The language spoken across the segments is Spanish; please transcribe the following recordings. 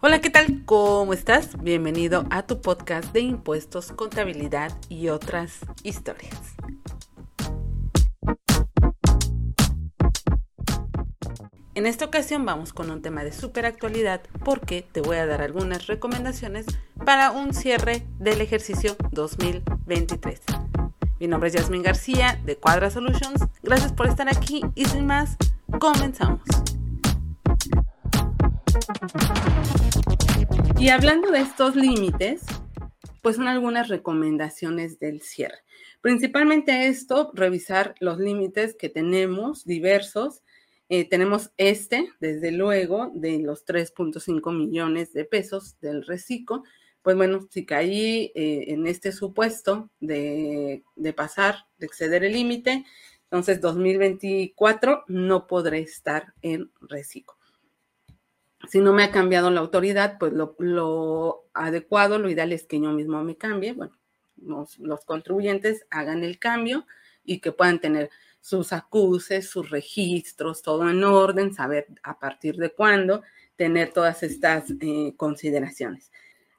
Hola, ¿qué tal? ¿Cómo estás? Bienvenido a tu podcast de impuestos, contabilidad y otras historias. En esta ocasión vamos con un tema de super actualidad porque te voy a dar algunas recomendaciones para un cierre del ejercicio 2023. Mi nombre es Yasmin García de Cuadra Solutions. Gracias por estar aquí y sin más, comenzamos. Y hablando de estos límites, pues son algunas recomendaciones del cierre. Principalmente esto, revisar los límites que tenemos diversos eh, tenemos este, desde luego, de los 3.5 millones de pesos del reciclo. Pues bueno, si caí eh, en este supuesto de, pasar, de exceder el límite, entonces 2024 no podré estar en reciclo. Si no me ha cambiado la autoridad, pues lo, adecuado, lo ideal es que yo mismo me cambie. Bueno, los contribuyentes hagan el cambio y que puedan tener sus acuses, sus registros, todo en orden, saber a partir de cuándo tener todas estas eh, consideraciones.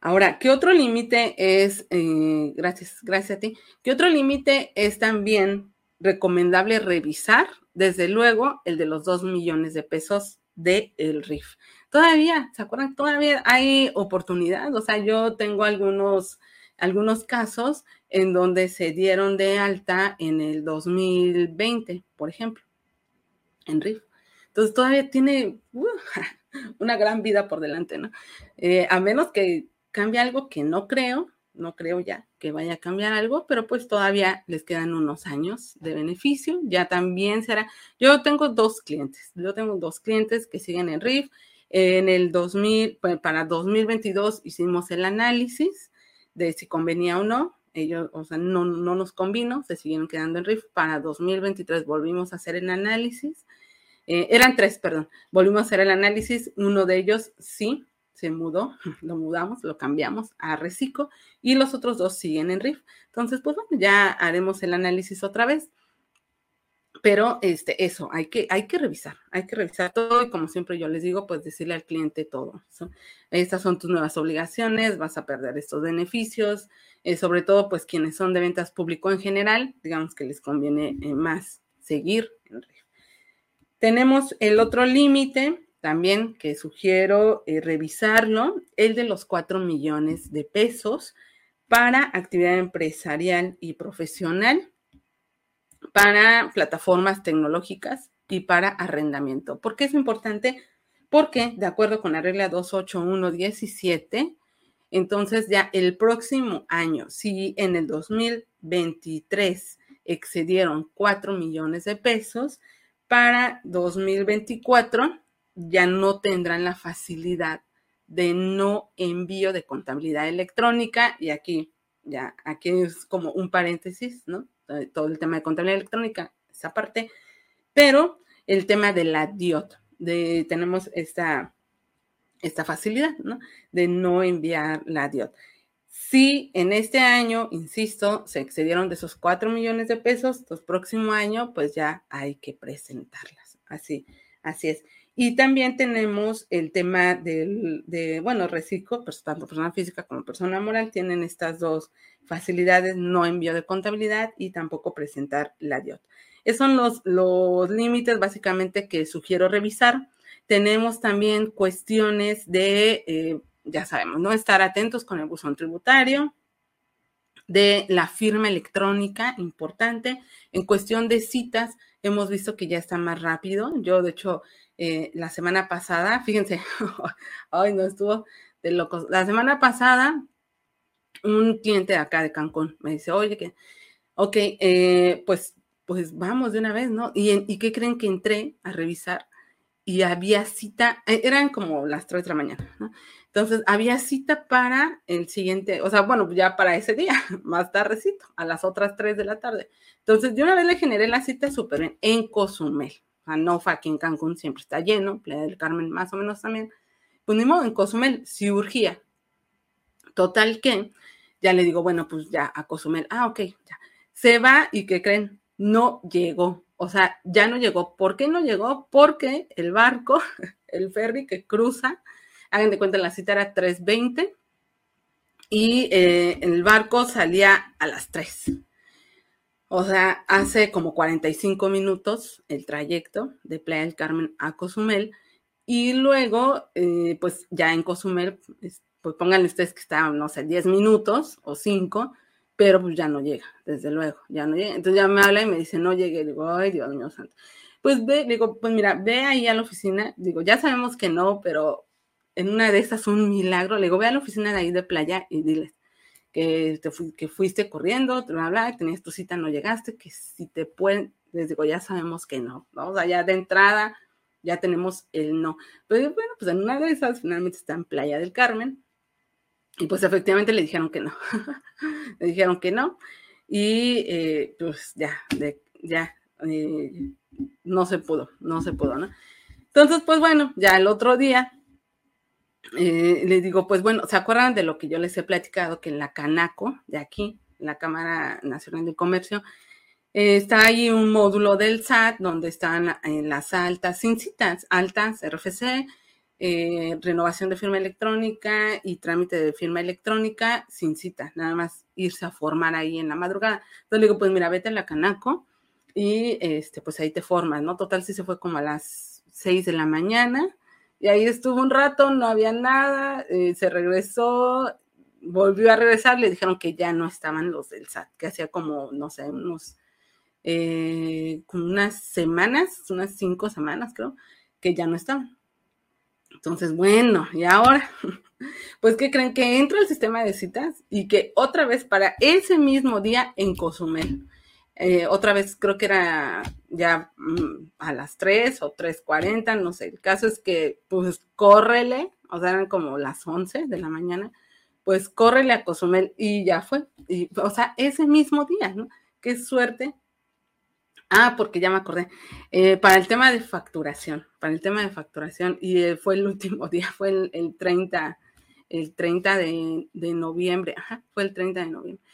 Ahora, ¿qué otro límite es, eh, gracias, gracias a ti, qué otro límite es también recomendable revisar? Desde luego, el de los dos millones de pesos del el RIF. Todavía, ¿se acuerdan? Todavía hay oportunidad. O sea, yo tengo algunos algunos casos en donde se dieron de alta en el 2020, por ejemplo, en RIF. Entonces todavía tiene uh, una gran vida por delante, ¿no? Eh, a menos que cambie algo que no creo, no creo ya que vaya a cambiar algo, pero pues todavía les quedan unos años de beneficio, ya también será, yo tengo dos clientes, yo tengo dos clientes que siguen en RIF, en el 2000, pues, para 2022 hicimos el análisis de si convenía o no. Ellos, o sea, no, no nos convino, se siguieron quedando en RIF. Para 2023 volvimos a hacer el análisis. Eh, eran tres, perdón. Volvimos a hacer el análisis. Uno de ellos sí se mudó, lo mudamos, lo cambiamos a Recico y los otros dos siguen en RIF. Entonces, pues bueno, ya haremos el análisis otra vez. Pero este, eso, hay que, hay que revisar, hay que revisar todo y como siempre yo les digo, pues decirle al cliente todo. Estas son tus nuevas obligaciones, vas a perder estos beneficios, eh, sobre todo pues quienes son de ventas público en general, digamos que les conviene eh, más seguir en Tenemos el otro límite también que sugiero eh, revisarlo, el de los 4 millones de pesos para actividad empresarial y profesional para plataformas tecnológicas y para arrendamiento. ¿Por qué es importante? Porque, de acuerdo con la regla 28117, entonces ya el próximo año, si en el 2023 excedieron 4 millones de pesos, para 2024 ya no tendrán la facilidad de no envío de contabilidad electrónica y aquí ya aquí es como un paréntesis, ¿no? Eh, todo el tema de contabilidad electrónica, esa parte, pero el tema de la DIOT, de, tenemos esta, esta facilidad, ¿no? De no enviar la DIOT. Si en este año, insisto, se excedieron de esos 4 millones de pesos, pues próximo año, pues ya hay que presentarlas. Así, así es. Y también tenemos el tema del, de, bueno, reciclo, pues tanto persona física como persona moral tienen estas dos facilidades, no envío de contabilidad y tampoco presentar la DIOT. Esos son los, los límites básicamente que sugiero revisar. Tenemos también cuestiones de, eh, ya sabemos, no estar atentos con el buzón tributario, de la firma electrónica, importante. En cuestión de citas, hemos visto que ya está más rápido. Yo, de hecho, eh, la semana pasada, fíjense, ay, no estuvo de locos. La semana pasada, un cliente de acá de Cancún me dice, oye, que, ok, eh, pues, pues vamos de una vez, ¿no? ¿Y, ¿Y qué creen que entré a revisar? Y había cita, eh, eran como las 3 de la mañana, ¿no? Entonces, había cita para el siguiente, o sea, bueno, ya para ese día, más tardecito, a las otras 3 de la tarde. Entonces, de una vez le generé la cita súper bien en Cozumel. Anofa aquí en Cancún siempre está lleno, Playa del Carmen más o menos también. Pues ni en Cozumel sí urgía. Total que ya le digo, bueno, pues ya a Cozumel. Ah, ok, ya. Se va y ¿qué creen? No llegó. O sea, ya no llegó. ¿Por qué no llegó? Porque el barco, el ferry que cruza, hagan de cuenta, la cita era 3.20 y eh, el barco salía a las 3. O sea, hace como 45 minutos el trayecto de Playa del Carmen a Cozumel y luego, eh, pues ya en Cozumel, pues pónganle ustedes que está, no sé, 10 minutos o 5, pero pues ya no llega, desde luego, ya no llega. Entonces ya me habla y me dice, no llegué, digo, ay, Dios mío santo. Pues ve, digo, pues mira, ve ahí a la oficina, digo, ya sabemos que no, pero en una de esas un milagro, le digo, ve a la oficina de ahí de playa y diles que, te que fuiste corriendo, te bla, bla, tenías tu cita, no llegaste, que si te pueden, les digo, ya sabemos que no, ¿no? O sea, ya de entrada ya tenemos el no. Pero bueno, pues en una de esas finalmente está en Playa del Carmen, y pues efectivamente le dijeron que no. le dijeron que no. Y eh, pues ya, ya, eh, no se pudo, no se pudo, ¿no? Entonces, pues bueno, ya el otro día eh, le digo, pues bueno, ¿se acuerdan de lo que yo les he platicado? Que en la Canaco, de aquí, la Cámara Nacional de Comercio, está ahí un módulo del SAT donde están en las altas, sin citas, altas, RFC, eh, renovación de firma electrónica y trámite de firma electrónica sin cita, nada más irse a formar ahí en la madrugada. Entonces le digo, pues mira, vete a la Canaco y este, pues ahí te formas, ¿no? Total, sí se fue como a las 6 de la mañana y ahí estuvo un rato, no había nada, eh, se regresó, volvió a regresar, le dijeron que ya no estaban los del SAT, que hacía como, no sé, unos, eh, como unas semanas, unas cinco semanas creo, que ya no estaban. Entonces, bueno, y ahora, pues que creen que entra el sistema de citas y que otra vez para ese mismo día en Cozumel, eh, otra vez creo que era ya mm, a las 3 o 3.40, no sé, el caso es que pues córrele, o sea, eran como las 11 de la mañana, pues córrele a Cozumel y ya fue, y, o sea, ese mismo día, ¿no? Qué suerte Ah, porque ya me acordé. Eh, para el tema de facturación, para el tema de facturación, y eh, fue el último día, fue el, 30, el 30 de, noviembre, fue el 30 de noviembre.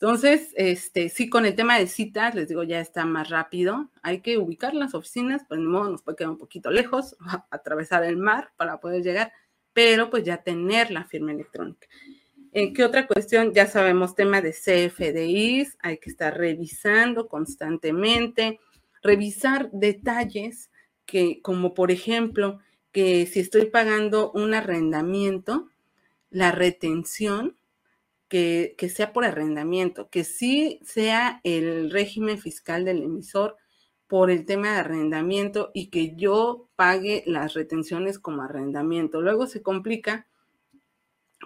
Entonces, este, sí, con el tema de citas, les digo, ya está más rápido. Hay que ubicar las oficinas, pues modo nos puede quedar un poquito lejos, atravesar el mar para poder llegar, pero pues ya tener la firma electrónica. Eh, ¿Qué otra cuestión? Ya sabemos, tema de CFDIs, hay que estar revisando constantemente, revisar detalles que, como por ejemplo, que si estoy pagando un arrendamiento, la retención, que, que sea por arrendamiento, que sí sea el régimen fiscal del emisor por el tema de arrendamiento y que yo pague las retenciones como arrendamiento. Luego se complica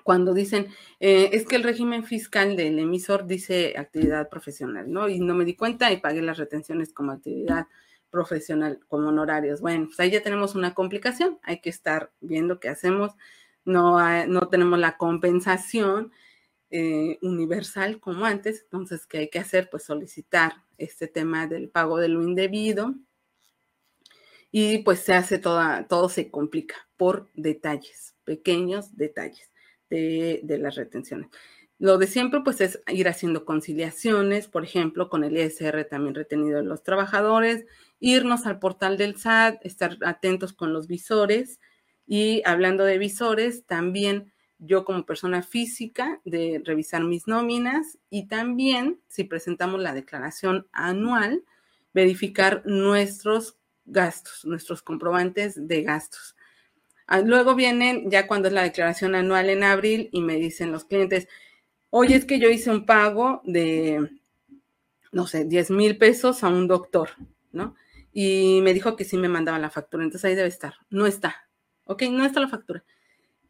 cuando dicen, eh, es que el régimen fiscal del emisor dice actividad profesional, ¿no? Y no me di cuenta y pagué las retenciones como actividad profesional, como honorarios. Bueno, pues ahí ya tenemos una complicación, hay que estar viendo qué hacemos, no, no tenemos la compensación eh, universal como antes, entonces, ¿qué hay que hacer? Pues solicitar este tema del pago de lo indebido y pues se hace toda, todo se complica por detalles, pequeños detalles de, las retenciones. Lo de siempre, pues, es ir haciendo conciliaciones, por ejemplo, con el ISR también retenido de los trabajadores, irnos al portal del SAT, estar atentos con los visores y hablando de visores, también yo como persona física de revisar mis nóminas y también, si presentamos la declaración anual, verificar nuestros gastos, nuestros comprobantes de gastos. Ah, luego vienen ya cuando es la declaración anual en abril y me dicen los clientes, oye, es que yo hice un pago de, no sé, 10 mil pesos a un doctor, ¿no? Y me dijo que sí me mandaba la factura, entonces ahí debe estar. No está. Ok, no está la factura.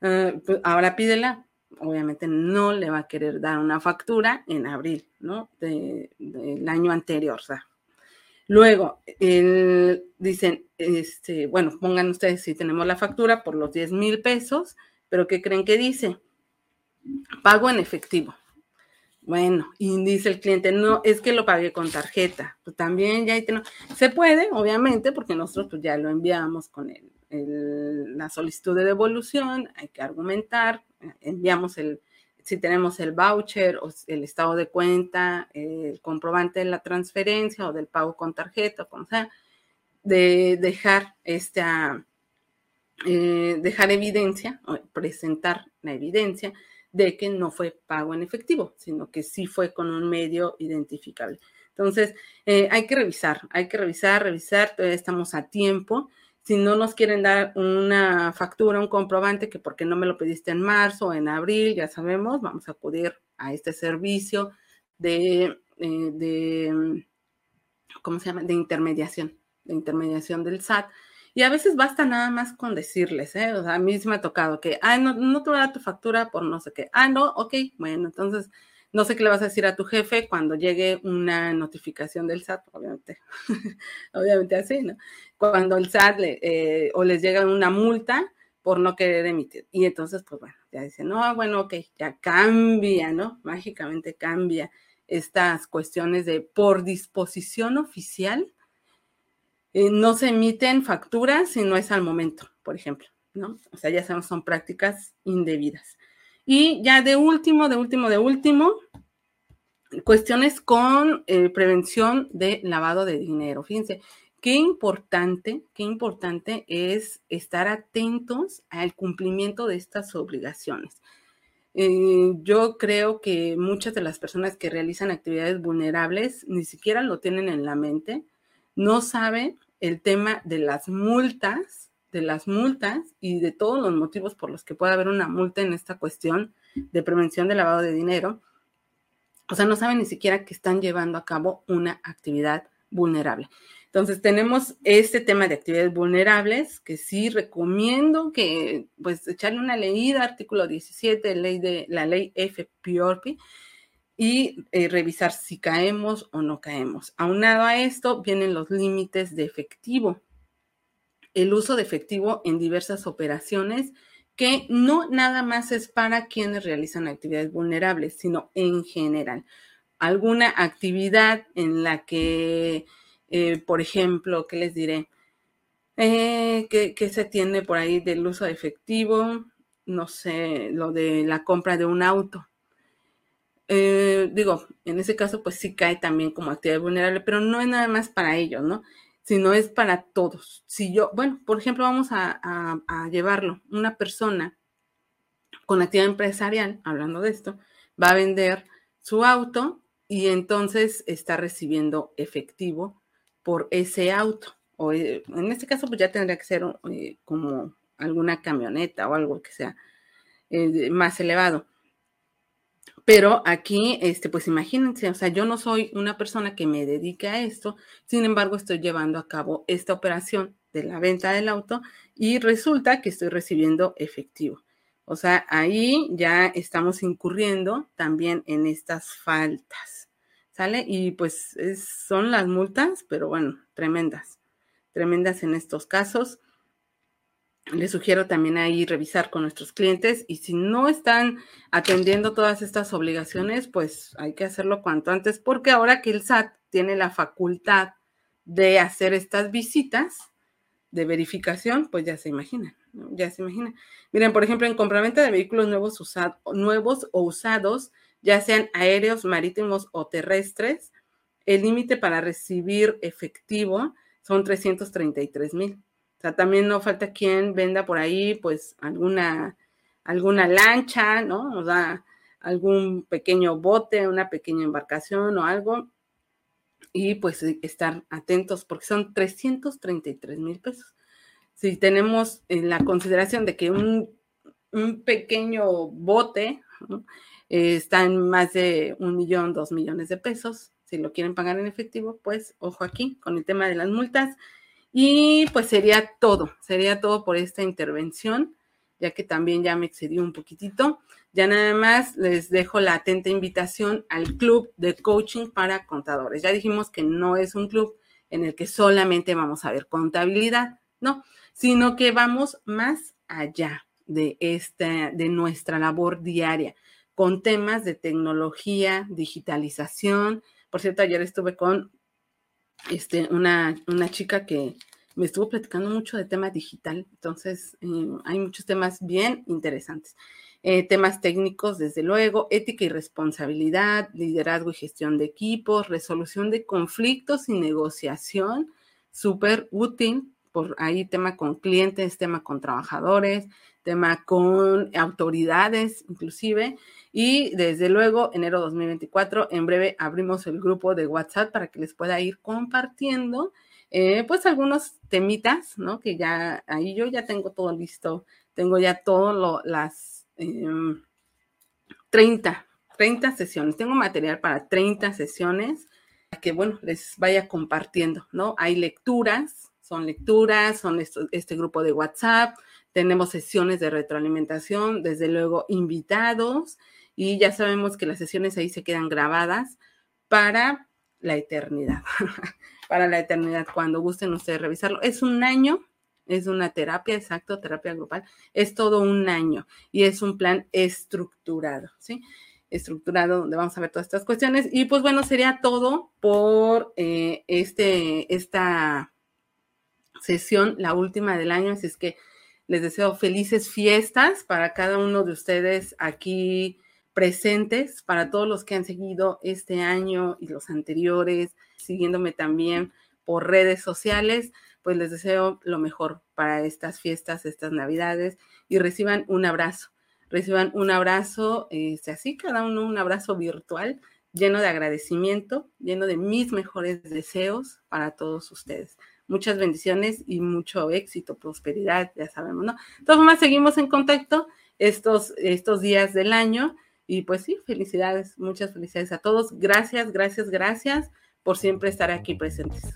Ah, pues ahora pídela. Obviamente no le va a querer dar una factura en abril, ¿no? del año anterior, o sea, Luego, dicen, este, bueno, pongan ustedes si tenemos la factura por los 10 mil pesos, pero ¿qué creen que dice? Pago en efectivo. Bueno, y dice el cliente, no, es que lo pagué con tarjeta. Pues también ya tenemos. Se puede, obviamente, porque nosotros pues, ya lo enviamos con el, la solicitud de devolución, hay que argumentar, enviamos el si tenemos el voucher o el estado de cuenta, el comprobante de la transferencia o del pago con tarjeta, como sea, de dejar esta, eh, dejar evidencia, presentar la evidencia de que no fue pago en efectivo, sino que sí fue con un medio identificable. Entonces, eh, hay que revisar, hay que revisar, revisar, todavía estamos a tiempo. Si no nos quieren dar una factura, un comprobante, que porque no me lo pediste en marzo o en abril, ya sabemos, vamos a acudir a este servicio de, eh, de ¿cómo se llama? De intermediación, de intermediación del SAT. Y a veces basta nada más con decirles, ¿eh? O sea, a mí me ha tocado que, ah, no, no te voy a dar tu factura por no sé qué. Ah, no, ok, bueno, entonces no sé qué le vas a decir a tu jefe cuando llegue una notificación del SAT, obviamente, obviamente así, ¿no? Cuando el SAT le, eh, o les llega una multa por no querer emitir. Y entonces, pues bueno, ya dicen, no, bueno, ok, ya cambia, ¿no? Mágicamente cambia estas cuestiones de por disposición oficial. Eh, no se emiten facturas si no es al momento, por ejemplo, ¿no? O sea, ya sabemos, son prácticas indebidas. Y ya de último, de último, de último, cuestiones con eh, prevención de lavado de dinero. Fíjense, qué importante, qué importante es estar atentos al cumplimiento de estas obligaciones. Eh, yo creo que muchas de las personas que realizan actividades vulnerables ni siquiera lo tienen en la mente, no saben el tema de las multas de las multas y de todos los motivos por los que puede haber una multa en esta cuestión de prevención de lavado de dinero. O sea, no saben ni siquiera que están llevando a cabo una actividad vulnerable. Entonces, tenemos este tema de actividades vulnerables que sí recomiendo que, pues, echarle una leída, artículo 17, ley de la ley y eh, revisar si caemos o no caemos. Aunado a esto, vienen los límites de efectivo el uso de efectivo en diversas operaciones que no nada más es para quienes realizan actividades vulnerables, sino en general. Alguna actividad en la que, eh, por ejemplo, ¿qué les diré? Eh, ¿qué, se tiene por ahí del uso de efectivo? No sé, lo de la compra de un auto. Eh, digo, en ese caso, pues sí cae también como actividad vulnerable, pero no es nada más para ellos, ¿no? Sino es para todos. Si yo, bueno, por ejemplo, vamos a, llevarlo, una persona con actividad empresarial, hablando de esto, va a vender su auto y entonces está recibiendo efectivo por ese auto. O eh, en este caso, pues ya tendría que ser eh, como alguna camioneta o algo que sea eh, más elevado. Pero aquí, este, pues imagínense, o sea, yo no soy una persona que me dedique a esto, sin embargo, estoy llevando a cabo esta operación de la venta del auto y resulta que estoy recibiendo efectivo. O sea, ahí ya estamos incurriendo también en estas faltas, ¿sale? Y pues son las multas, pero bueno, tremendas, tremendas en estos casos les sugiero también ahí revisar con nuestros clientes y si no están atendiendo todas estas obligaciones, pues hay que hacerlo cuanto antes porque ahora que el SAT tiene la facultad de hacer estas visitas de verificación, pues ya se imaginan, ya se imaginan. Miren, por ejemplo, en compraventa de vehículos nuevos, nuevos o usados, ya sean aéreos, marítimos o terrestres, el límite para recibir efectivo son 333 mil sea, también no falta quien venda por ahí, pues, alguna, alguna lancha, ¿no? O sea, algún pequeño bote, una pequeña embarcación o algo. Y pues estar atentos porque son 333 mil pesos. Si tenemos en la consideración de que un, pequeño bote está en más de un millón, dos millones de pesos, si lo quieren pagar en efectivo, pues ojo aquí con el tema de las multas y pues sería todo, sería todo por esta intervención, ya que también ya me excedí un poquitito. Ya nada más les dejo la atenta invitación al club de coaching para contadores. Ya dijimos que no es un club en el que solamente vamos a ver contabilidad, no, sino que vamos más allá de esta, de nuestra labor diaria, con temas de tecnología, digitalización. Por cierto, ayer estuve con este, una, una chica que, me estuvo platicando mucho de tema digital, entonces eh, hay muchos temas bien interesantes. Eh, temas técnicos, desde luego, ética y responsabilidad, liderazgo y gestión de equipos, resolución de conflictos y negociación, súper útil, por ahí tema con clientes, tema con trabajadores, tema con autoridades inclusive. Y desde luego, enero 2024, en breve abrimos el grupo de WhatsApp para que les pueda ir compartiendo eh, pues algunos temitas, ¿no? Que ya ahí yo ya tengo todo listo, tengo ya todo las 30, em, 30 sesiones, tengo material para 30 sesiones que, bueno, les vaya compartiendo, ¿no? Hay lecturas, son lecturas, son este grupo de WhatsApp, tenemos sesiones de retroalimentación, desde luego invitados, y ya sabemos que las sesiones ahí se quedan grabadas para la eternidad, para la eternidad, cuando gusten ustedes revisarlo. Es un año, es una terapia, exacto, terapia grupal, es todo un año y es un plan estructurado, ¿sí? Estructurado donde vamos a ver todas estas cuestiones. Y pues bueno, sería todo por eh, este, esta sesión, la última del año, así es que les deseo felices fiestas para cada uno de ustedes aquí presentes, para todos los que han seguido este año y los anteriores, siguiéndome también por redes sociales, pues les deseo lo mejor para estas fiestas, estas navidades y reciban un abrazo, reciban un abrazo, este, así cada uno un abrazo virtual lleno de agradecimiento, lleno de mis mejores deseos para todos ustedes. Muchas bendiciones y mucho éxito, prosperidad, ya sabemos, ¿no? De todas formas, seguimos en contacto estos, estos días del año y pues sí, felicidades, muchas felicidades a todos. Gracias, gracias, gracias por siempre estar aquí presentes.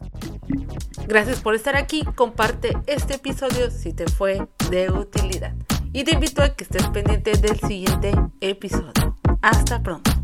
Gracias por estar aquí. Comparte este episodio si te fue de utilidad. Y te invito a que estés pendiente del siguiente episodio. Hasta pronto.